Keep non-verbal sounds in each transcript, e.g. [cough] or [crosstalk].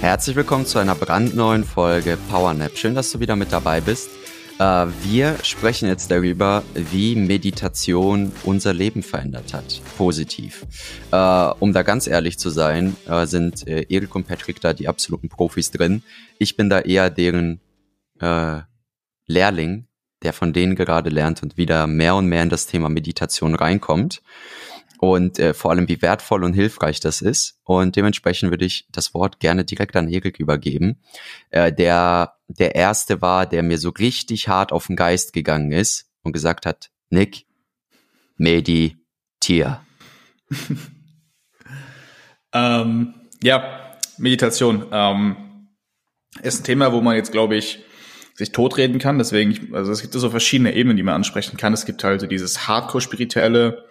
Herzlich willkommen zu einer brandneuen Folge PowerNap. Schön, dass du wieder mit dabei bist. Äh, wir sprechen jetzt darüber, wie Meditation unser Leben verändert hat. Positiv. Äh, um da ganz ehrlich zu sein, äh, sind Erik und Patrick da die absoluten Profis drin. Ich bin da eher deren Lehrling, der von denen gerade lernt und wieder mehr und mehr in das Thema Meditation reinkommt und äh, vor allem wie wertvoll und hilfreich das ist. Und dementsprechend würde ich das Wort gerne direkt an Erik übergeben, äh, der der erste war, der mir so richtig hart auf den Geist gegangen ist und gesagt hat, Nick, meditier. [laughs] ähm, ja, Meditation ähm, ist ein Thema, wo man jetzt, glaube ich, sich totreden kann. Deswegen, also es gibt so verschiedene Ebenen, die man ansprechen kann. Es gibt halt so dieses Hardcore-spirituelle,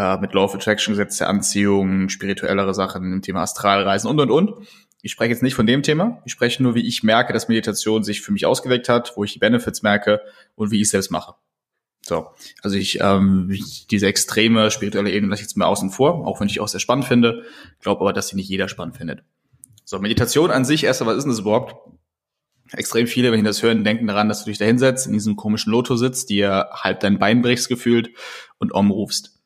äh, mit Law of Attraction, Gesetz der Anziehung, spirituellere Sachen im Thema Astralreisen und, und, und. Ich spreche jetzt nicht von dem Thema. Ich spreche nur, wie ich merke, dass Meditation sich für mich ausgeweckt hat, wo ich die Benefits merke und wie ich es selbst mache. So, also ich ähm, diese extreme spirituelle Ebene lasse ich jetzt mal außen vor, auch wenn ich auch sehr spannend finde, glaube aber, dass sie nicht jeder spannend findet. So, Meditation an sich, erstmal, was ist denn das überhaupt? Extrem viele, wenn die das hören, denken daran, dass du dich da hinsetzt, in diesem komischen Loto sitzt, dir halb dein Bein brichst gefühlt und Om rufst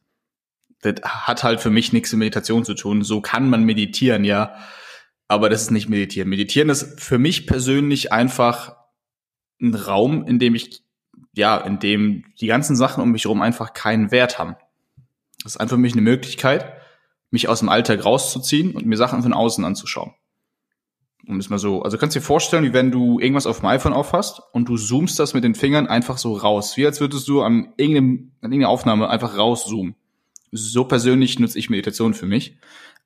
das hat halt für mich nichts mit Meditation zu tun. So kann man meditieren, ja. Aber das ist nicht meditieren. Meditieren ist für mich persönlich einfach ein Raum, in dem ich, ja, in dem die ganzen Sachen um mich herum einfach keinen Wert haben. Das ist einfach für mich eine Möglichkeit, mich aus dem Alltag rauszuziehen und mir Sachen von außen anzuschauen. Um es mal so, also kannst du dir vorstellen, wie wenn du irgendwas auf dem iPhone aufhast und du zoomst das mit den Fingern einfach so raus. Wie als würdest du an, irgendeinem, an irgendeiner Aufnahme einfach rauszoomen so persönlich nutze ich Meditation für mich.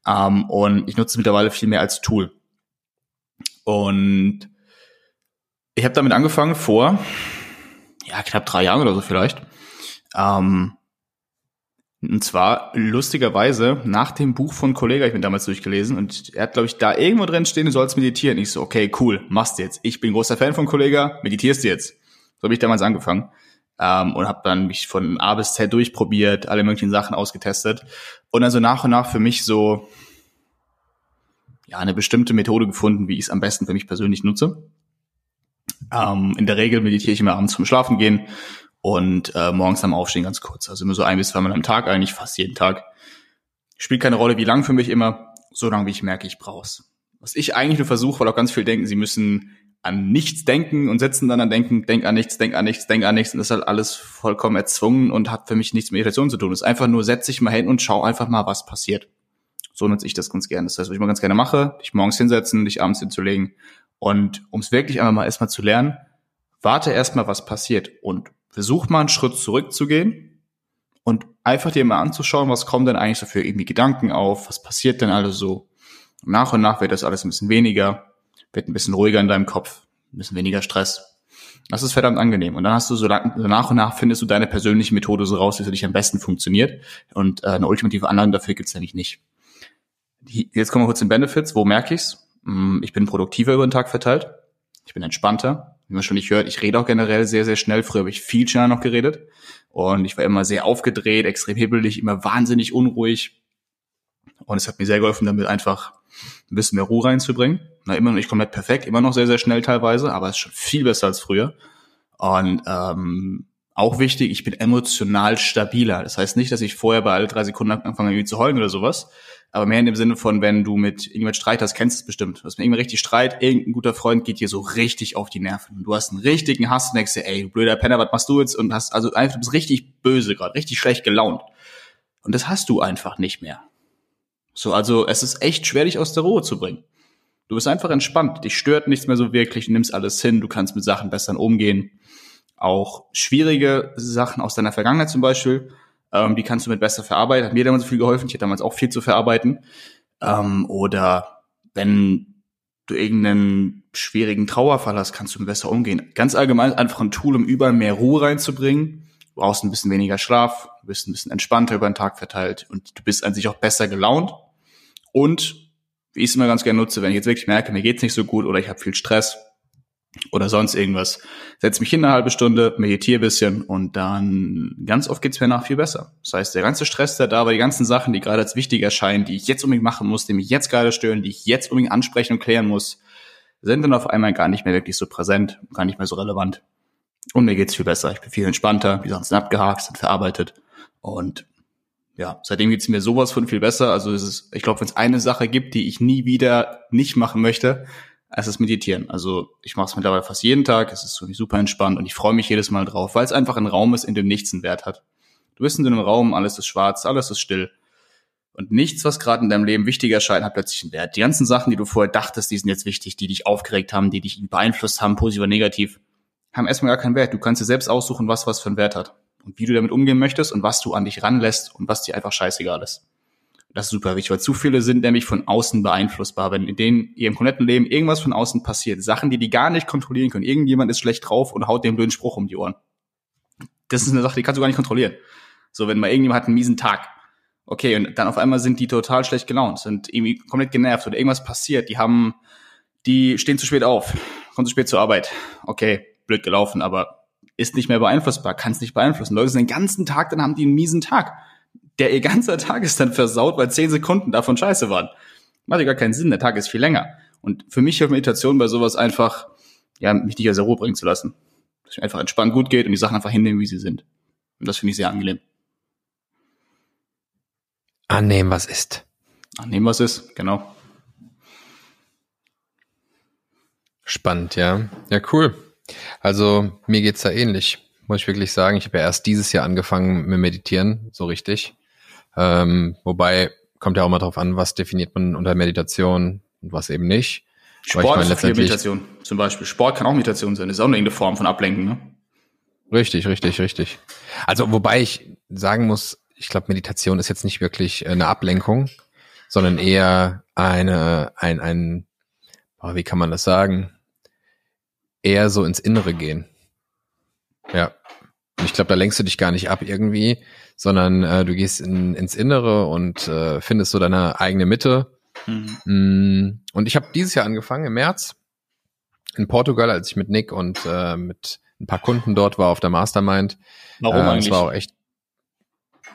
Ähm, und ich nutze es mittlerweile viel mehr als Tool. Und ich habe damit angefangen vor, ja, knapp drei Jahren oder so vielleicht. Ähm, und zwar lustigerweise nach dem Buch von Kollega, ich bin damals durchgelesen und er hat, glaube ich, da irgendwo drin stehen, du sollst meditieren. Ich so, okay, cool, machst jetzt. Ich bin großer Fan von Kollega, meditierst du jetzt. So habe ich damals angefangen ähm, und habe dann mich von A bis Z durchprobiert, alle möglichen Sachen ausgetestet und also nach und nach für mich so ja eine bestimmte Methode gefunden, wie ich es am besten für mich persönlich nutze. Ähm, in der Regel meditiere ich immer abends zum Schlafen gehen und äh, morgens am Aufstehen ganz kurz. Also immer so ein bis zweimal am Tag, eigentlich fast jeden Tag. Spielt keine Rolle, wie lang für mich immer, so lange wie ich merke, ich brauch's. Was ich eigentlich nur versuche, weil auch ganz viel denken, sie müssen an nichts denken und sitzen dann an denken, denk an nichts, denk an nichts, denk an nichts und ist halt alles vollkommen erzwungen und hat für mich nichts mit Meditation zu tun. Es ist einfach nur, setz dich mal hin und schau einfach mal, was passiert. So nutze ich das ganz gerne. Das heißt, was ich mal ganz gerne mache, dich morgens hinsetzen, dich abends hinzulegen und um es wirklich einfach mal erstmal zu lernen, warte erstmal, was passiert und versuch mal einen Schritt zurückzugehen und einfach dir mal anzuschauen, was kommen denn eigentlich so für irgendwie Gedanken auf, was passiert denn alles so. Nach und nach wird das alles ein bisschen weniger wird ein bisschen ruhiger in deinem Kopf, ein bisschen weniger Stress. Das ist verdammt angenehm. Und dann hast du so, lang, so nach und nach findest du deine persönliche Methode so raus, wie für dich am besten funktioniert. Und äh, eine ultimative Anleitung dafür gibt's eigentlich nicht. Jetzt kommen wir kurz zu den Benefits. Wo merke ich's? Hm, ich bin produktiver über den Tag verteilt. Ich bin entspannter. Wie man schon nicht hört, ich rede auch generell sehr, sehr schnell. Früher habe ich viel schneller noch geredet. Und ich war immer sehr aufgedreht, extrem hibbelig, immer wahnsinnig unruhig. Und es hat mir sehr geholfen, damit einfach ein bisschen mehr Ruhe reinzubringen. Na, immer noch nicht komplett perfekt, immer noch sehr, sehr schnell teilweise, aber es ist schon viel besser als früher. Und ähm, auch wichtig, ich bin emotional stabiler. Das heißt nicht, dass ich vorher bei alle drei Sekunden anfange irgendwie zu heulen oder sowas, aber mehr in dem Sinne von, wenn du mit irgendjemand Streit hast, kennst du es bestimmt. Du hast mit irgendwann richtig Streit, irgendein guter Freund geht dir so richtig auf die Nerven. Du hast einen richtigen Hass und denkst dir, ey, blöder Penner, was machst du jetzt? Und hast also einfach, du bist richtig böse gerade, richtig schlecht gelaunt. Und das hast du einfach nicht mehr. So, also es ist echt schwer, dich aus der Ruhe zu bringen. Du bist einfach entspannt, dich stört nichts mehr so wirklich, du nimmst alles hin, du kannst mit Sachen besser umgehen. Auch schwierige Sachen aus deiner Vergangenheit zum Beispiel, ähm, die kannst du mit besser verarbeiten. Hat mir damals viel geholfen, ich hatte damals auch viel zu verarbeiten. Ähm, oder wenn du irgendeinen schwierigen Trauerfall hast, kannst du besser umgehen. Ganz allgemein einfach ein Tool, um überall mehr Ruhe reinzubringen. Du brauchst ein bisschen weniger Schlaf, du bist ein bisschen entspannter über den Tag verteilt und du bist an sich auch besser gelaunt. Und wie ich es immer ganz gerne nutze, wenn ich jetzt wirklich merke, mir geht's nicht so gut oder ich habe viel Stress, oder sonst irgendwas. Setz mich hin eine halbe Stunde, meditiere bisschen und dann ganz oft geht's mir nach viel besser. Das heißt, der ganze Stress, der da war, die ganzen Sachen, die gerade als wichtig erscheinen, die ich jetzt unbedingt machen muss, die mich jetzt gerade stören, die ich jetzt unbedingt ansprechen und klären muss, sind dann auf einmal gar nicht mehr wirklich so präsent, gar nicht mehr so relevant. Und mir geht's viel besser. Ich bin viel entspannter, die Sachen sind abgehakt, sind verarbeitet und ja, seitdem geht's mir sowas von viel besser. Also es ist, ich glaube, wenn es eine Sache gibt, die ich nie wieder nicht machen möchte, es ist Meditieren. Also ich mache es mittlerweile fast jeden Tag, es ist für mich super entspannt und ich freue mich jedes Mal drauf, weil es einfach ein Raum ist, in dem nichts einen Wert hat. Du bist in einem Raum, alles ist schwarz, alles ist still. Und nichts, was gerade in deinem Leben wichtig erscheint, hat plötzlich einen Wert. Die ganzen Sachen, die du vorher dachtest, die sind jetzt wichtig, die dich aufgeregt haben, die dich beeinflusst haben, positiv oder negativ, haben erstmal gar keinen Wert. Du kannst dir selbst aussuchen, was was für einen Wert hat. Und wie du damit umgehen möchtest und was du an dich ranlässt und was dir einfach scheißegal ist. Das ist super wichtig, weil zu viele sind nämlich von außen beeinflussbar. Wenn in denen ihrem kompletten Leben irgendwas von außen passiert, Sachen, die die gar nicht kontrollieren können. Irgendjemand ist schlecht drauf und haut dem blöden Spruch um die Ohren. Das ist eine Sache, die kannst du gar nicht kontrollieren. So, wenn mal irgendjemand hat einen miesen Tag. Okay, und dann auf einmal sind die total schlecht gelaunt, sind irgendwie komplett genervt oder irgendwas passiert. Die haben, die stehen zu spät auf, kommen zu spät zur Arbeit. Okay, blöd gelaufen, aber ist nicht mehr beeinflussbar, kann es nicht beeinflussen. Leute sind den ganzen Tag, dann haben die einen miesen Tag der ihr ganzer Tag ist dann versaut, weil zehn Sekunden davon scheiße waren. Macht ja gar keinen Sinn, der Tag ist viel länger. Und für mich hilft Meditation bei sowas einfach, ja, mich nicht aus der Ruhe bringen zu lassen. Dass mir einfach entspannt gut geht und die Sachen einfach hinnehmen, wie sie sind. Und das finde ich sehr angenehm. Annehmen, was ist. Annehmen, was ist, genau. Spannend, ja. Ja, cool. Also mir geht's da ähnlich, muss ich wirklich sagen. Ich habe ja erst dieses Jahr angefangen mit Meditieren, so richtig. Ähm, wobei kommt ja auch mal drauf an, was definiert man unter Meditation und was eben nicht. Sport ich meine, ist viel Meditation. Zum Beispiel Sport kann auch Meditation sein. Das ist auch eine irgendeine Form von Ablenken, ne? Richtig, richtig, richtig. Also wobei ich sagen muss, ich glaube, Meditation ist jetzt nicht wirklich eine Ablenkung, sondern eher eine, ein, ein, oh, wie kann man das sagen? Eher so ins Innere gehen. Ja. Ich glaube, da lenkst du dich gar nicht ab irgendwie, sondern äh, du gehst in, ins Innere und äh, findest so deine eigene Mitte. Mhm. Mm, und ich habe dieses Jahr angefangen, im März, in Portugal, als ich mit Nick und äh, mit ein paar Kunden dort war auf der Mastermind. Warum äh, eigentlich? Das war auch echt,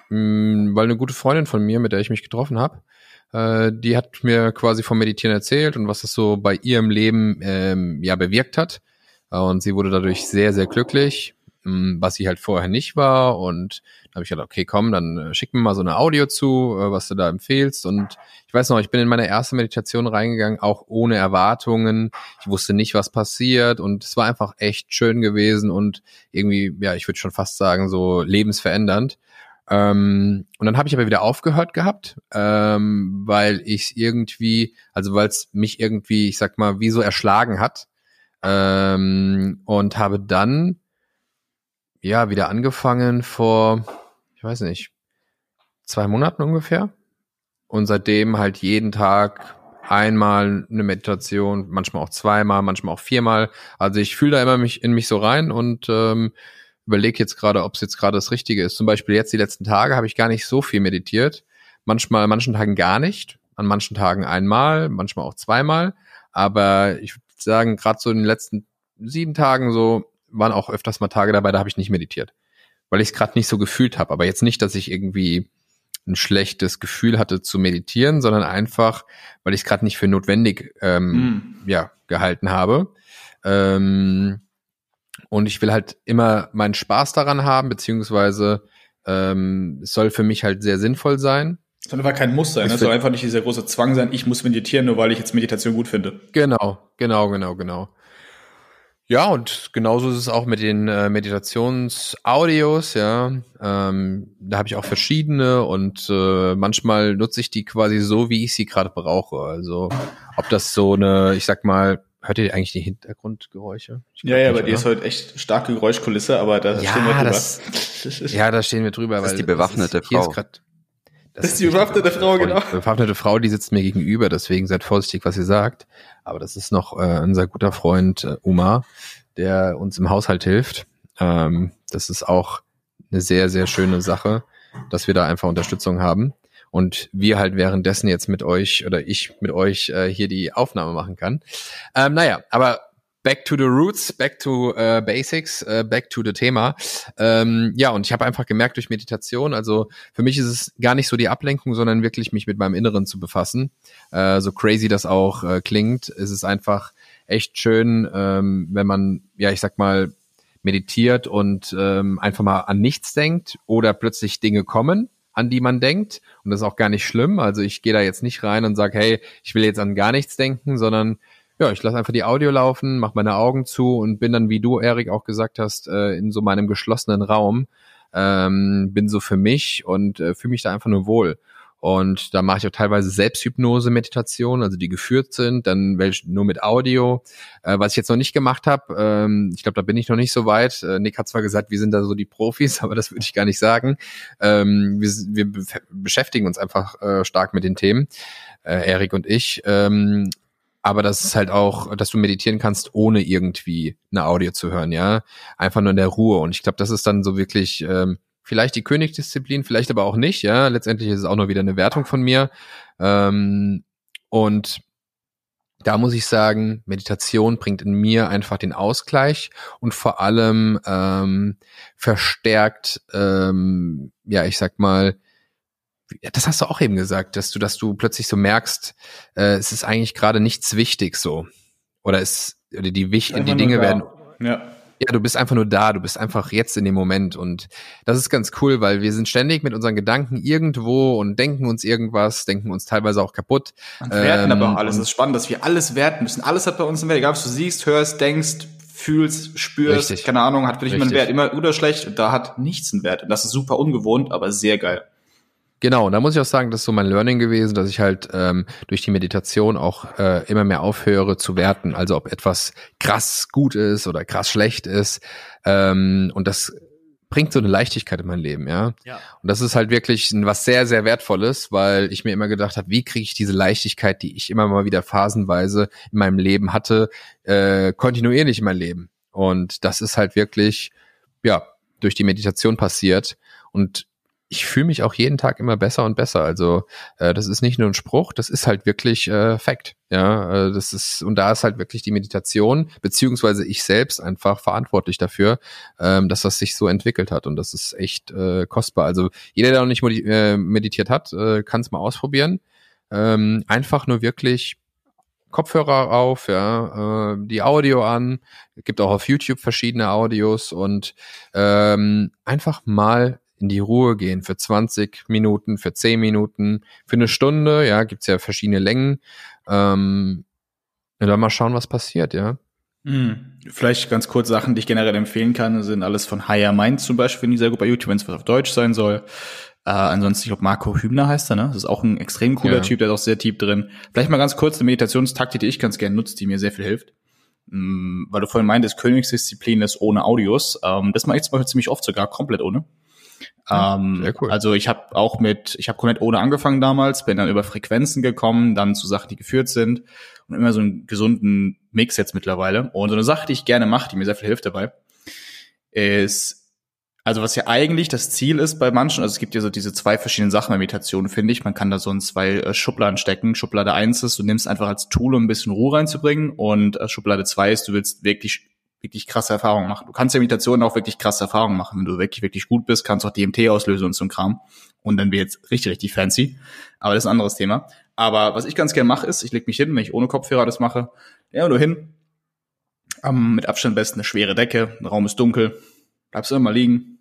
mh, mm, weil eine gute Freundin von mir, mit der ich mich getroffen habe, äh, die hat mir quasi vom Meditieren erzählt und was das so bei ihrem Leben ähm, ja bewirkt hat. Äh, und sie wurde dadurch sehr, sehr glücklich was sie halt vorher nicht war. Und da habe ich gedacht, okay, komm, dann äh, schick mir mal so eine Audio zu, äh, was du da empfehlst. Und ich weiß noch, ich bin in meine erste Meditation reingegangen, auch ohne Erwartungen. Ich wusste nicht, was passiert. Und es war einfach echt schön gewesen und irgendwie, ja, ich würde schon fast sagen, so lebensverändernd. Ähm, und dann habe ich aber wieder aufgehört gehabt, ähm, weil ich irgendwie, also weil es mich irgendwie, ich sag mal, wie so erschlagen hat. Ähm, und habe dann ja, wieder angefangen vor, ich weiß nicht, zwei Monaten ungefähr. Und seitdem halt jeden Tag einmal eine Meditation, manchmal auch zweimal, manchmal auch viermal. Also ich fühle da immer mich in mich so rein und ähm, überlege jetzt gerade, ob es jetzt gerade das Richtige ist. Zum Beispiel jetzt die letzten Tage habe ich gar nicht so viel meditiert. Manchmal, an manchen Tagen gar nicht, an manchen Tagen einmal, manchmal auch zweimal. Aber ich sagen, gerade so in den letzten sieben Tagen so waren auch öfters mal Tage dabei, da habe ich nicht meditiert, weil ich es gerade nicht so gefühlt habe. Aber jetzt nicht, dass ich irgendwie ein schlechtes Gefühl hatte zu meditieren, sondern einfach, weil ich es gerade nicht für notwendig ähm, mm. ja, gehalten habe. Ähm, und ich will halt immer meinen Spaß daran haben, beziehungsweise ähm, es soll für mich halt sehr sinnvoll sein. Soll einfach kein Muss sein, es soll einfach nicht dieser große Zwang sein, ich muss meditieren, nur weil ich jetzt Meditation gut finde. Genau, genau, genau, genau. Ja, und genauso ist es auch mit den äh, Meditationsaudios, ja. Ähm, da habe ich auch verschiedene und äh, manchmal nutze ich die quasi so, wie ich sie gerade brauche. Also ob das so eine, ich sag mal, hört ihr eigentlich die Hintergrundgeräusche? Ja, ja, bei dir ist heute echt starke Geräuschkulisse, aber da ja, stehen wir drüber. Das, [laughs] ja, da stehen wir drüber. Das ist die bewaffnete ist, Frau. Grad, Das, das ist die bewaffnete Frau, genau. Die bewaffnete Frau, die sitzt mir gegenüber, deswegen seid vorsichtig, was ihr sagt. Aber das ist noch äh, unser guter Freund äh, Umar, der uns im Haushalt hilft. Ähm, das ist auch eine sehr, sehr schöne Sache, dass wir da einfach Unterstützung haben und wir halt währenddessen jetzt mit euch oder ich mit euch äh, hier die Aufnahme machen kann. Ähm, naja, aber back to the roots, back to äh, basics, äh, back to the Thema. Ähm, ja, und ich habe einfach gemerkt durch Meditation, also für mich ist es gar nicht so die Ablenkung, sondern wirklich mich mit meinem Inneren zu befassen. Äh, so crazy das auch äh, klingt, ist es einfach echt schön, ähm, wenn man, ja, ich sag mal, meditiert und ähm, einfach mal an nichts denkt oder plötzlich Dinge kommen, an die man denkt. Und das ist auch gar nicht schlimm. Also ich gehe da jetzt nicht rein und sage, hey, ich will jetzt an gar nichts denken, sondern ja, ich lasse einfach die Audio laufen, mache meine Augen zu und bin dann, wie du, Erik, auch gesagt hast, äh, in so meinem geschlossenen Raum. Ähm, bin so für mich und äh, fühle mich da einfach nur wohl. Und da mache ich auch teilweise Selbsthypnose-Meditationen, also die geführt sind, dann nur mit Audio. Äh, was ich jetzt noch nicht gemacht habe, ähm, ich glaube, da bin ich noch nicht so weit. Äh, Nick hat zwar gesagt, wir sind da so die Profis, [laughs] aber das würde ich gar nicht sagen. Ähm, wir, wir beschäftigen uns einfach äh, stark mit den Themen, äh, Erik und ich. Ähm, aber das ist halt auch, dass du meditieren kannst, ohne irgendwie eine Audio zu hören, ja. Einfach nur in der Ruhe. Und ich glaube, das ist dann so wirklich ähm, vielleicht die Königsdisziplin, vielleicht aber auch nicht, ja. Letztendlich ist es auch nur wieder eine Wertung von mir. Ähm, und da muss ich sagen, Meditation bringt in mir einfach den Ausgleich und vor allem ähm, verstärkt, ähm, ja, ich sag mal, das hast du auch eben gesagt, dass du, dass du plötzlich so merkst, äh, es ist eigentlich gerade nichts wichtig so. Oder es, oder die, die Dinge werden. Ja ja, du bist einfach nur da, du bist einfach jetzt in dem Moment und das ist ganz cool, weil wir sind ständig mit unseren Gedanken irgendwo und denken uns irgendwas, denken uns teilweise auch kaputt. Und werten ähm, aber auch alles. Es ist spannend, dass wir alles werten müssen. Alles hat bei uns einen Wert. Egal, was du siehst, hörst, denkst, fühlst, spürst, Richtig. keine Ahnung, hat für dich immer einen Wert. Immer gut oder schlecht, da hat nichts einen Wert. Und das ist super ungewohnt, aber sehr geil. Genau, da muss ich auch sagen, das ist so mein Learning gewesen, dass ich halt ähm, durch die Meditation auch äh, immer mehr aufhöre zu werten, also ob etwas krass gut ist oder krass schlecht ist. Ähm, und das bringt so eine Leichtigkeit in mein Leben, ja. ja. Und das ist halt wirklich was sehr, sehr Wertvolles, weil ich mir immer gedacht habe, wie kriege ich diese Leichtigkeit, die ich immer mal wieder phasenweise in meinem Leben hatte, äh, kontinuierlich in mein Leben. Und das ist halt wirklich, ja, durch die Meditation passiert. Und ich fühle mich auch jeden Tag immer besser und besser. Also äh, das ist nicht nur ein Spruch, das ist halt wirklich äh, Fact. Ja, äh, das ist und da ist halt wirklich die Meditation beziehungsweise ich selbst einfach verantwortlich dafür, ähm, dass das sich so entwickelt hat und das ist echt äh, kostbar. Also jeder, der noch nicht äh, meditiert hat, äh, kann es mal ausprobieren. Ähm, einfach nur wirklich Kopfhörer auf, ja, äh, die Audio an, gibt auch auf YouTube verschiedene Audios und ähm, einfach mal in die Ruhe gehen für 20 Minuten, für 10 Minuten, für eine Stunde, ja, gibt's ja verschiedene Längen. Ähm, und dann mal schauen, was passiert, ja. Hm. Vielleicht ganz kurz Sachen, die ich generell empfehlen kann, sind alles von Higher Mind zum Beispiel in dieser Gruppe YouTube, wenn es was auf Deutsch sein soll. Äh, ansonsten, ich glaube, Marco Hübner heißt er, ne? Das ist auch ein extrem cooler ja. Typ, der ist auch sehr tief drin. Vielleicht mal ganz kurz eine Meditationstaktik, die ich ganz gerne nutze, die mir sehr viel hilft. Hm, weil du vorhin meintest, Königsdisziplin ist ohne Audios. Ähm, das mache ich zum Beispiel ziemlich oft sogar komplett ohne. Ähm, cool. Also ich habe auch mit, ich habe komplett ohne angefangen damals, bin dann über Frequenzen gekommen, dann zu Sachen, die geführt sind und immer so einen gesunden Mix jetzt mittlerweile. Und so eine Sache, die ich gerne mache, die mir sehr viel hilft dabei, ist, also was ja eigentlich das Ziel ist bei manchen, also es gibt ja so diese zwei verschiedenen Sachen bei Meditation, finde ich. Man kann da so in zwei äh, Schubladen stecken. Schublade eins ist, du nimmst einfach als Tool, um ein bisschen Ruhe reinzubringen. Und äh, Schublade zwei ist, du willst wirklich wirklich krasse Erfahrungen machen. Du kannst ja Meditation auch wirklich krasse Erfahrungen machen. Wenn du wirklich, wirklich gut bist, kannst du auch DMT auslösen und so ein Kram. Und dann wird jetzt richtig, richtig fancy. Aber das ist ein anderes Thema. Aber was ich ganz gerne mache, ist, ich leg mich hin, wenn ich ohne Kopfhörer das mache, ja, nur hin. Um, mit Abstand besten eine schwere Decke, der Raum ist dunkel, bleibst immer mal liegen.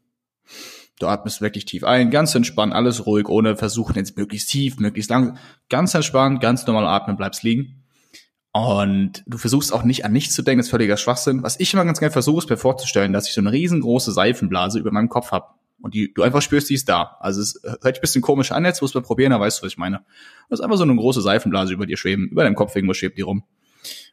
Du atmest wirklich tief ein, ganz entspannt, alles ruhig, ohne versuchen jetzt möglichst tief, möglichst lang. Ganz entspannt, ganz normal atmen, bleibst liegen. Und du versuchst auch nicht an nichts zu denken, das ist völliger Schwachsinn. Was ich immer ganz gerne versuche, ist mir vorzustellen, dass ich so eine riesengroße Seifenblase über meinem Kopf habe. Und die, du einfach spürst, die ist da. Also es hört ein bisschen komisch an, jetzt muss man probieren, da weißt du, was ich meine. Das ist einfach so eine große Seifenblase über dir schweben, über deinem Kopf irgendwo schwebt die rum.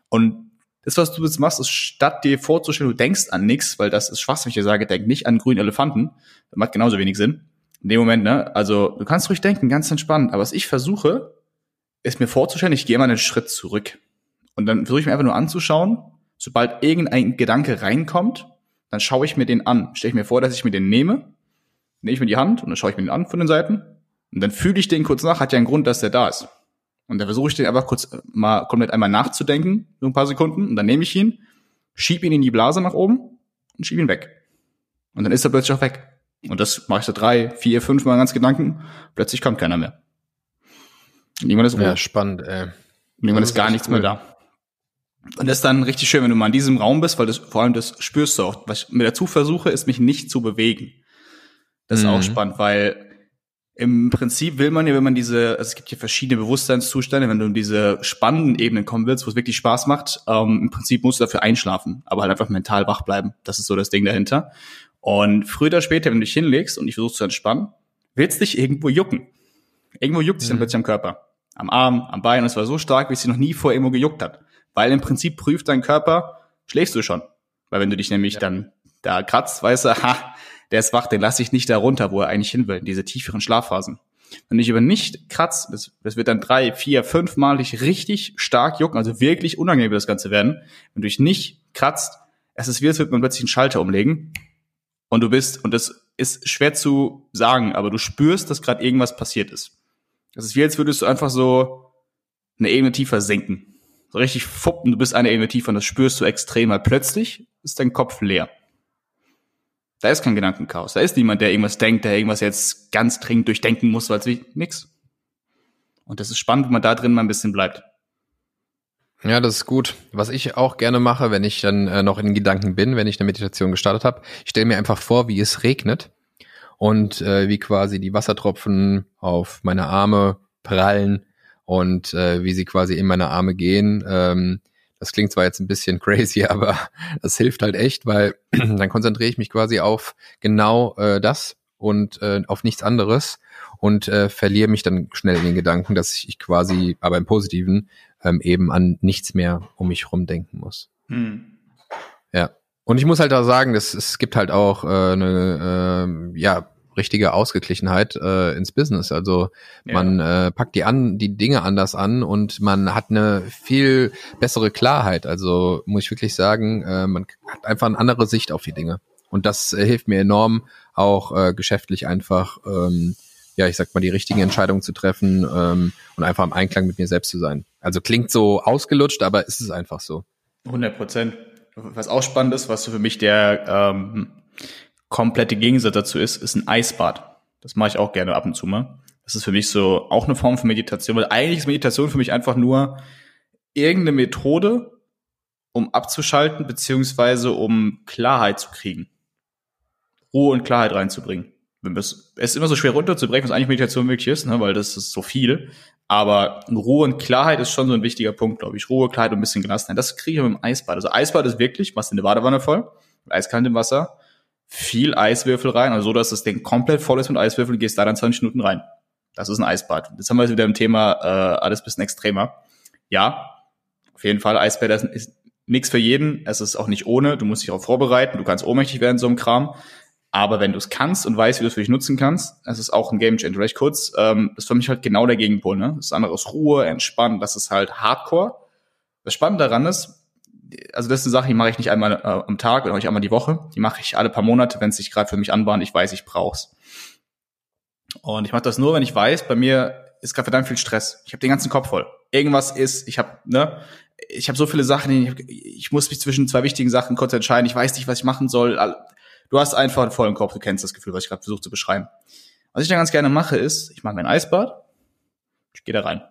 Und das, was du jetzt machst, ist statt dir vorzustellen, du denkst an nichts, weil das ist Schwachsinn, wenn ich dir sage, denk nicht an grünen Elefanten, das macht genauso wenig Sinn, In dem Moment, ne? Also du kannst ruhig denken, ganz entspannt. Aber was ich versuche, ist mir vorzustellen, ich gehe mal einen Schritt zurück. Und dann versuche ich mir einfach nur anzuschauen, sobald irgendein Gedanke reinkommt, dann schaue ich mir den an. Stelle ich mir vor, dass ich mir den nehme, nehme ich mir die Hand und dann schaue ich mir den an von den Seiten. Und dann fühle ich den kurz nach, hat ja einen Grund, dass der da ist. Und dann versuche ich den einfach kurz äh, mal komplett einmal nachzudenken, so ein paar Sekunden, und dann nehme ich ihn, schieb ihn in die Blase nach oben und schieb ihn weg. Und dann ist er plötzlich auch weg. Und das mache ich so drei, vier, fünf Mal ganz Gedanken. Plötzlich kommt keiner mehr. Und irgendwann ist Ruhe. Ja, spannend, ey. Und irgendwann ist, ist gar nichts cool. mehr da. Und das ist dann richtig schön, wenn du mal in diesem Raum bist, weil das, vor allem das spürst du auch. Was ich mir dazu versuche, ist mich nicht zu bewegen. Das ist mhm. auch spannend, weil im Prinzip will man ja, wenn man diese, also es gibt hier verschiedene Bewusstseinszustände, wenn du in diese spannenden Ebenen kommen willst, wo es wirklich Spaß macht, ähm, im Prinzip musst du dafür einschlafen, aber halt einfach mental wach bleiben. Das ist so das Ding dahinter. Und früher oder später, wenn du dich hinlegst und dich versuchst zu entspannen, willst dich irgendwo jucken. Irgendwo juckt sich mhm. dann plötzlich am Körper. Am Arm, am Bein, und es war so stark, wie es sich noch nie vor irgendwo gejuckt hat. Weil im Prinzip prüft dein Körper, schläfst du schon. Weil wenn du dich nämlich ja. dann da kratzt, weißt du, [laughs] ha, der ist wach, den lasse ich nicht da runter, wo er eigentlich hin will, in diese tieferen Schlafphasen. Wenn du dich aber nicht kratzt, das, das wird dann drei, vier, fünf Mal dich richtig stark jucken, also wirklich unangenehm wird das Ganze werden. Wenn du dich nicht kratzt, es ist wie, als würde man plötzlich einen Schalter umlegen und du bist, und das ist schwer zu sagen, aber du spürst, dass gerade irgendwas passiert ist. Das ist wie, als würdest du einfach so eine Ebene tiefer senken. So richtig fuppen, du bist eine Ebene tiefer und das spürst du extrem, weil plötzlich ist dein Kopf leer. Da ist kein Gedankenchaos. Da ist niemand, der irgendwas denkt, der irgendwas jetzt ganz dringend durchdenken muss, weil es wie nix. Und das ist spannend, wenn man da drin mal ein bisschen bleibt. Ja, das ist gut. Was ich auch gerne mache, wenn ich dann äh, noch in Gedanken bin, wenn ich eine Meditation gestartet habe, ich stelle mir einfach vor, wie es regnet und äh, wie quasi die Wassertropfen auf meine Arme prallen und äh, wie sie quasi in meine Arme gehen. Ähm, das klingt zwar jetzt ein bisschen [laughs] crazy, aber das hilft halt echt, weil [clears throat] dann konzentriere ich mich quasi auf genau äh, das und äh, auf nichts anderes und äh, verliere mich dann schnell in den Gedanken, dass ich quasi, aber im Positiven, ähm, eben an nichts mehr um mich herum denken muss. Hm. Ja. Und ich muss halt da sagen, dass es gibt halt auch äh, eine, äh, ja, richtige Ausgeglichenheit äh, ins Business. Also ja. man äh, packt die an, die Dinge anders an und man hat eine viel bessere Klarheit. Also muss ich wirklich sagen, äh, man hat einfach eine andere Sicht auf die Dinge. Und das äh, hilft mir enorm, auch äh, geschäftlich einfach, ähm, ja, ich sag mal, die richtigen Entscheidungen zu treffen ähm, und einfach im Einklang mit mir selbst zu sein. Also klingt so ausgelutscht, aber ist es einfach so. 100 Prozent. Was auch spannend ist, was so für mich der ähm, komplette Gegensatz dazu ist, ist ein Eisbad. Das mache ich auch gerne ab und zu mal. Das ist für mich so auch eine Form von Meditation, weil eigentlich ist Meditation für mich einfach nur irgendeine Methode, um abzuschalten, beziehungsweise um Klarheit zu kriegen. Ruhe und Klarheit reinzubringen. Es ist immer so schwer runterzubrechen, was eigentlich Meditation wirklich ist, ne, weil das ist so viel. Aber Ruhe und Klarheit ist schon so ein wichtiger Punkt, glaube ich. Ruhe, Klarheit und ein bisschen Gelassenheit. Das kriege ich mit dem Eisbad. Also Eisbad ist wirklich, machst in eine Badewanne voll, eiskalt im Wasser, viel Eiswürfel rein, also so, dass das Ding komplett voll ist mit Eiswürfeln, gehst da dann 20 Minuten rein. Das ist ein Eisbad. Jetzt haben wir jetzt wieder im Thema äh, alles bisschen extremer. Ja, auf jeden Fall, Eisbad ist, ist nichts für jeden. Es ist auch nicht ohne. Du musst dich auch vorbereiten. Du kannst ohnmächtig werden, so einem Kram. Aber wenn du es kannst und weißt, wie du es für dich nutzen kannst, es ist auch ein Game Changer. Vielleicht kurz, ähm, das ist für mich halt genau der Gegenpol. Ne? Das andere ist Ruhe, entspannen. Das ist halt Hardcore. Das Spannende daran ist, also das ist eine Sache, die mache ich nicht einmal äh, am Tag oder nicht einmal die Woche. Die mache ich alle paar Monate, wenn es sich gerade für mich anbahnt. Ich weiß, ich brauch's. Und ich mache das nur, wenn ich weiß, bei mir ist gerade verdammt viel Stress. Ich habe den ganzen Kopf voll. Irgendwas ist, ich habe, ne, ich habe so viele Sachen, ich, ich muss mich zwischen zwei wichtigen Sachen kurz entscheiden. Ich weiß nicht, was ich machen soll. Du hast einfach einen vollen Kopf. Du kennst das Gefühl, was ich gerade versuche zu beschreiben. Was ich dann ganz gerne mache, ist, ich mache mein Eisbad. Ich gehe da rein.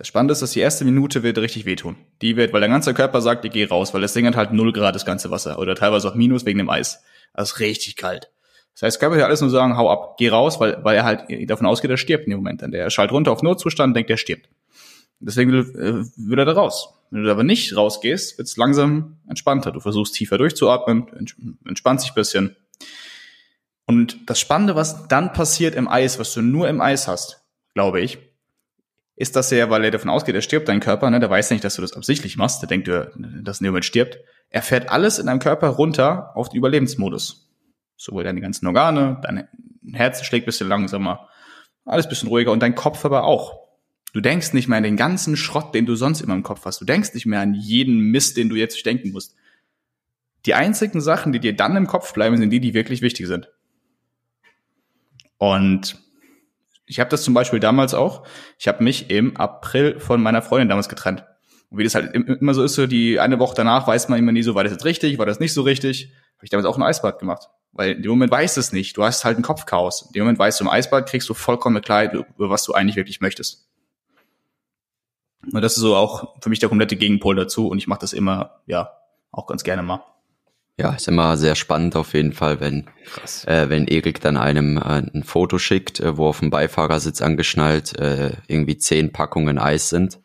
Das Spannende ist, dass die erste Minute wird richtig wehtun. Die wird, weil der ganze Körper sagt, ich gehe raus, weil das Ding hat halt null Grad, das ganze Wasser. Oder teilweise auch Minus wegen dem Eis. Das ist richtig kalt. Das heißt, Körper wird alles nur sagen, hau ab, geh raus, weil, weil er halt davon ausgeht, er stirbt in dem Moment. Dann der schaltet runter auf Notzustand, denkt, er stirbt. Deswegen will, äh, will er da raus. Wenn du aber nicht rausgehst, wird es langsam entspannter. Du versuchst tiefer durchzuatmen, entspannt sich bisschen. Und das Spannende, was dann passiert im Eis, was du nur im Eis hast, glaube ich, ist das ja, weil er davon ausgeht, er stirbt dein Körper, ne? der weiß nicht, dass du das absichtlich machst, der denkt, dass er stirbt. Er fährt alles in deinem Körper runter auf den Überlebensmodus. Sowohl deine ganzen Organe, deine Herz schlägt bisschen langsamer, alles bisschen ruhiger und dein Kopf aber auch. Du denkst nicht mehr an den ganzen Schrott, den du sonst immer im Kopf hast. Du denkst nicht mehr an jeden Mist, den du jetzt denken musst. Die einzigen Sachen, die dir dann im Kopf bleiben, sind die, die wirklich wichtig sind. Und ich habe das zum Beispiel damals auch. Ich habe mich im April von meiner Freundin damals getrennt. Und wie das halt immer so ist, so die eine Woche danach weiß man immer nie so, war das jetzt richtig, war das nicht so richtig. Habe ich damals auch ein Eisbad gemacht. Weil in dem Moment weißt du es nicht. Du hast halt ein Kopfchaos. In dem Moment weißt du, im Eisbad kriegst du vollkommen klar, über was du eigentlich wirklich möchtest. Und das ist so auch für mich der komplette Gegenpol dazu. Und ich mache das immer, ja, auch ganz gerne mal. Ja, ist immer sehr spannend auf jeden Fall, wenn, äh, wenn Erik dann einem äh, ein Foto schickt, äh, wo auf dem Beifahrersitz angeschnallt äh, irgendwie zehn Packungen Eis sind.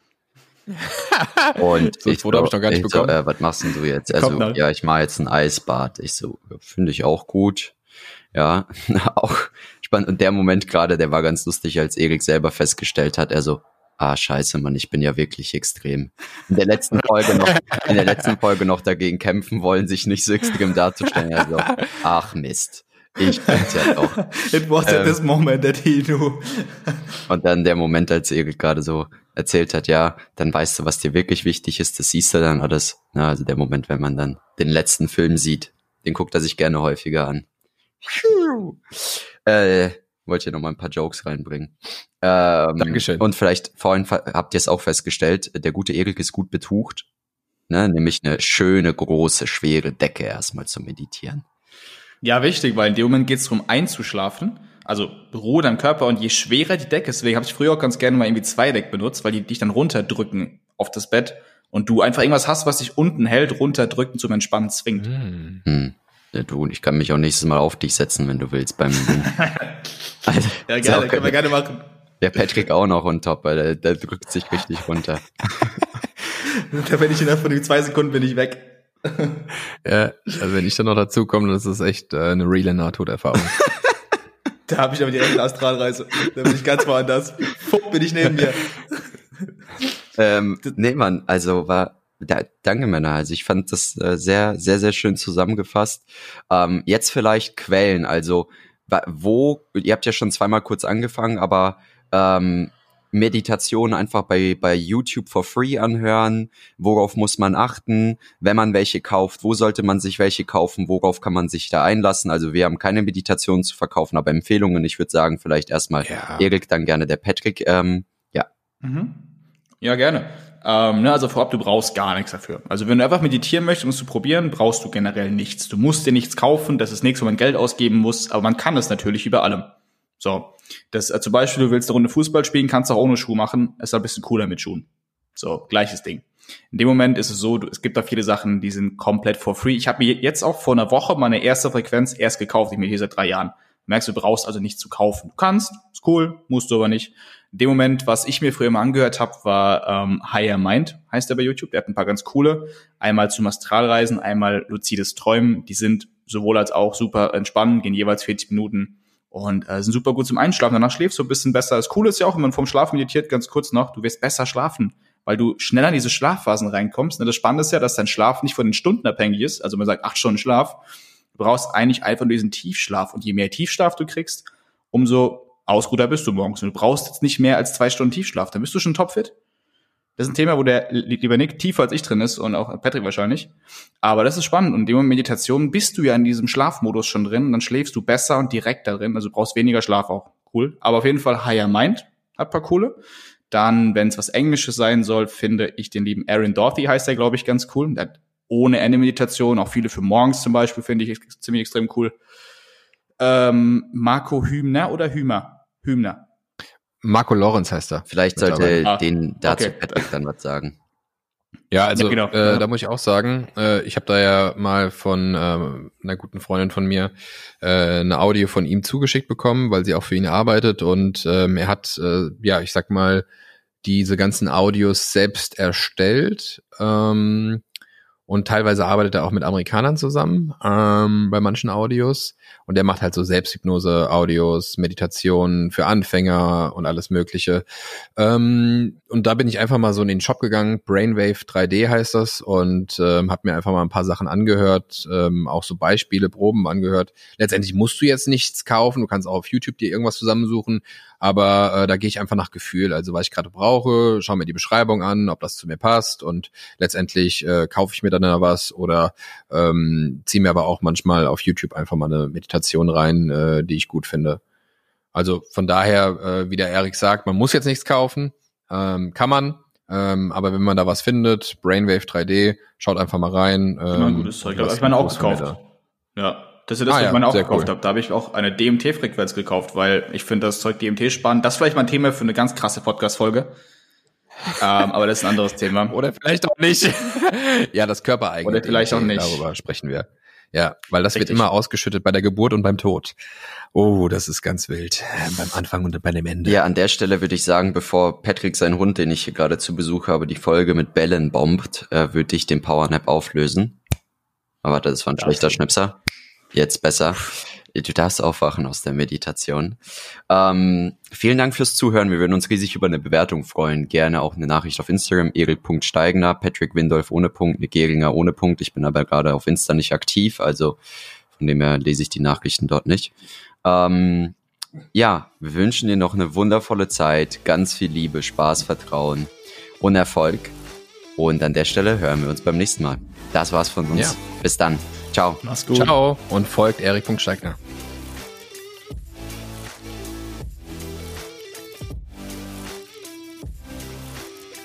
[laughs] Und so ich, Foto ich noch gar nicht bekommen. So, äh, was machst denn du jetzt? Also, ja, ich mache jetzt ein Eisbad. Ich so, finde ich auch gut. Ja, [laughs] auch spannend. Und der Moment gerade, der war ganz lustig, als Erik selber festgestellt hat, er so, ah scheiße, Mann, ich bin ja wirklich extrem. In der letzten Folge noch, in der letzten Folge noch dagegen kämpfen wollen, sich nicht so extrem darzustellen. Also, ach Mist. Ich bin's ja doch. It was ähm, at this moment that he knew. und dann der Moment, als Erik gerade so erzählt hat, ja, dann weißt du, was dir wirklich wichtig ist, das siehst du dann alles. Na, also der Moment, wenn man dann den letzten Film sieht, den guckt er sich gerne häufiger an. Äh, wollte hier noch mal ein paar Jokes reinbringen. Ähm, Dankeschön. Und vielleicht vorhin habt ihr es auch festgestellt, der gute Erik ist gut betucht. Ne? Nämlich eine schöne, große, schwere Decke erstmal zu meditieren. Ja, wichtig, weil in dem Moment geht es darum, einzuschlafen. Also Ruhe deinem Körper und je schwerer die Decke ist, deswegen habe ich früher auch ganz gerne mal irgendwie zwei Deck benutzt, weil die dich dann runterdrücken auf das Bett und du einfach irgendwas hast, was dich unten hält, runterdrücken zum Entspannen zwingt. Hm. Ja, du, ich kann mich auch nächstes Mal auf dich setzen, wenn du willst beim also, [laughs] [laughs] Ja, gerne, können wir gerne machen. Der Patrick auch noch on top, weil der, der drückt sich richtig runter. [laughs] da bin ich innerhalb von zwei Sekunden bin ich weg. ja, also wenn ich dann noch dazu komme, dann ist das echt äh, eine reale Nahtoderfahrung. da habe ich aber direkt eine Astralreise. Da bin ich ganz woanders. Fuck, bin ich neben mir. ähm, nee, Mann, also war da, danke Männer. Also ich fand das äh, sehr, sehr, sehr schön zusammengefasst. Ähm, jetzt vielleicht Quellen. Also wo, ihr habt ja schon zweimal kurz angefangen, aber ähm, Meditation einfach bei, bei YouTube for free anhören. Worauf muss man achten, wenn man welche kauft? Wo sollte man sich welche kaufen? Worauf kann man sich da einlassen? Also wir haben keine Meditation zu verkaufen, aber Empfehlungen. Ich würde sagen, vielleicht erstmal ja. Erik, dann gerne der Patrick. Ähm, ja. Mhm. Ja, gerne. Ähm, ne, also vorab, du brauchst gar nichts dafür. Also wenn du einfach meditieren möchtest, um es zu probieren, brauchst du generell nichts. Du musst dir nichts kaufen, das ist nichts, wo man Geld ausgeben muss, aber man kann es natürlich über allem. So, das äh, zum Beispiel, du willst eine Runde Fußball spielen, kannst auch ohne Schuhe machen, ist ein bisschen cooler mit Schuhen. So, gleiches Ding. In dem Moment ist es so, es gibt da viele Sachen, die sind komplett for free. Ich habe mir jetzt auch vor einer Woche meine erste Frequenz erst gekauft. Ich mir hier seit drei Jahren. Merkst, du brauchst also nichts zu kaufen. Du kannst, ist cool, musst du aber nicht. In dem Moment, was ich mir früher mal angehört habe, war ähm, Higher Mind, heißt er bei YouTube. Der hat ein paar ganz coole. Einmal zum Astralreisen, einmal luzides Träumen. Die sind sowohl als auch super entspannend, gehen jeweils 40 Minuten und äh, sind super gut zum Einschlafen. Danach schläfst du ein bisschen besser. Das Coole ist ja auch, wenn man vorm Schlafen meditiert, ganz kurz noch, du wirst besser schlafen, weil du schneller in diese Schlafphasen reinkommst. Das Spannende ist ja, dass dein Schlaf nicht von den Stunden abhängig ist. Also man sagt acht Stunden Schlaf. Du brauchst eigentlich einfach nur diesen Tiefschlaf. Und je mehr Tiefschlaf du kriegst, umso Ausruder bist du morgens. Und du brauchst jetzt nicht mehr als zwei Stunden Tiefschlaf. Dann bist du schon topfit. Das ist ein Thema, wo der lieber Nick tiefer als ich drin ist und auch Patrick wahrscheinlich. Aber das ist spannend. Und in dem Meditation bist du ja in diesem Schlafmodus schon drin. Und dann schläfst du besser und direkt da drin. Also du brauchst weniger Schlaf auch. Cool. Aber auf jeden Fall Higher Mind hat paar coole. Dann, wenn es was Englisches sein soll, finde ich den lieben Aaron Dorothy, heißt er, glaube ich, ganz cool. Der hat ohne Ende Meditation, auch viele für morgens zum Beispiel, finde ich ziemlich extrem cool. Ähm, Marco Hübner oder Hümer? Hübner. Marco Lorenz heißt er. Vielleicht sollte ah, den dazu okay. Patrick dann was sagen. Ja, also ja, genau. äh, da muss ich auch sagen, äh, ich habe da ja mal von äh, einer guten Freundin von mir äh, eine Audio von ihm zugeschickt bekommen, weil sie auch für ihn arbeitet und ähm, er hat, äh, ja, ich sag mal, diese ganzen Audios selbst erstellt. Ähm, und teilweise arbeitet er auch mit Amerikanern zusammen ähm, bei manchen Audios und der macht halt so Selbsthypnose-Audios, Meditationen für Anfänger und alles Mögliche. Ähm, und da bin ich einfach mal so in den Shop gegangen, Brainwave 3D heißt das und ähm, habe mir einfach mal ein paar Sachen angehört, ähm, auch so Beispiele, Proben angehört. Letztendlich musst du jetzt nichts kaufen, du kannst auch auf YouTube dir irgendwas zusammensuchen, aber äh, da gehe ich einfach nach Gefühl, also was ich gerade brauche, schau mir die Beschreibung an, ob das zu mir passt. Und letztendlich äh, kaufe ich mir dann was oder ähm, ziehe mir aber auch manchmal auf YouTube einfach mal eine Meditation rein, äh, die ich gut finde. Also von daher, äh, wie der Erik sagt, man muss jetzt nichts kaufen, ähm, kann man, ähm, aber wenn man da was findet, Brainwave 3D, schaut einfach mal rein. Ähm, genau, gutes Zeug. Das habe ich meine auch gekauft. Ja, das ist das, ah, was ja, ich meine auch gekauft cool. habe. Da habe ich auch eine DMT-Frequenz gekauft, weil ich finde das Zeug DMT spannend. Das ist vielleicht mal ein Thema für eine ganz krasse Podcast-Folge. ähm, aber das ist ein anderes Thema. Oder vielleicht auch nicht. [laughs] ja, das Körpereigene. Oder vielleicht auch nicht. Darüber sprechen wir. Ja, weil das Richtig. wird immer ausgeschüttet bei der Geburt und beim Tod. Oh, das ist ganz wild. Beim Anfang und bei dem Ende. Ja, an der Stelle würde ich sagen, bevor Patrick seinen Hund, den ich hier gerade zu Besuch habe, die Folge mit Bällen bombt, äh, würde ich den Powernap auflösen. Aber warte, das war ein schlechter Schnipser. Jetzt besser. Du darfst aufwachen aus der Meditation. Ähm, vielen Dank fürs Zuhören. Wir würden uns riesig über eine Bewertung freuen. Gerne auch eine Nachricht auf Instagram. Erik.steigner, Patrick Windolf ohne Punkt, Nick Geringer ohne Punkt. Ich bin aber gerade auf Insta nicht aktiv, also von dem her lese ich die Nachrichten dort nicht. Ähm, ja, wir wünschen dir noch eine wundervolle Zeit, ganz viel Liebe, Spaß, Vertrauen und Erfolg. Und an der Stelle hören wir uns beim nächsten Mal. Das war's von uns. Ja. Bis dann. Ciao. Mach's gut. Ciao und folgt Erik.steigner.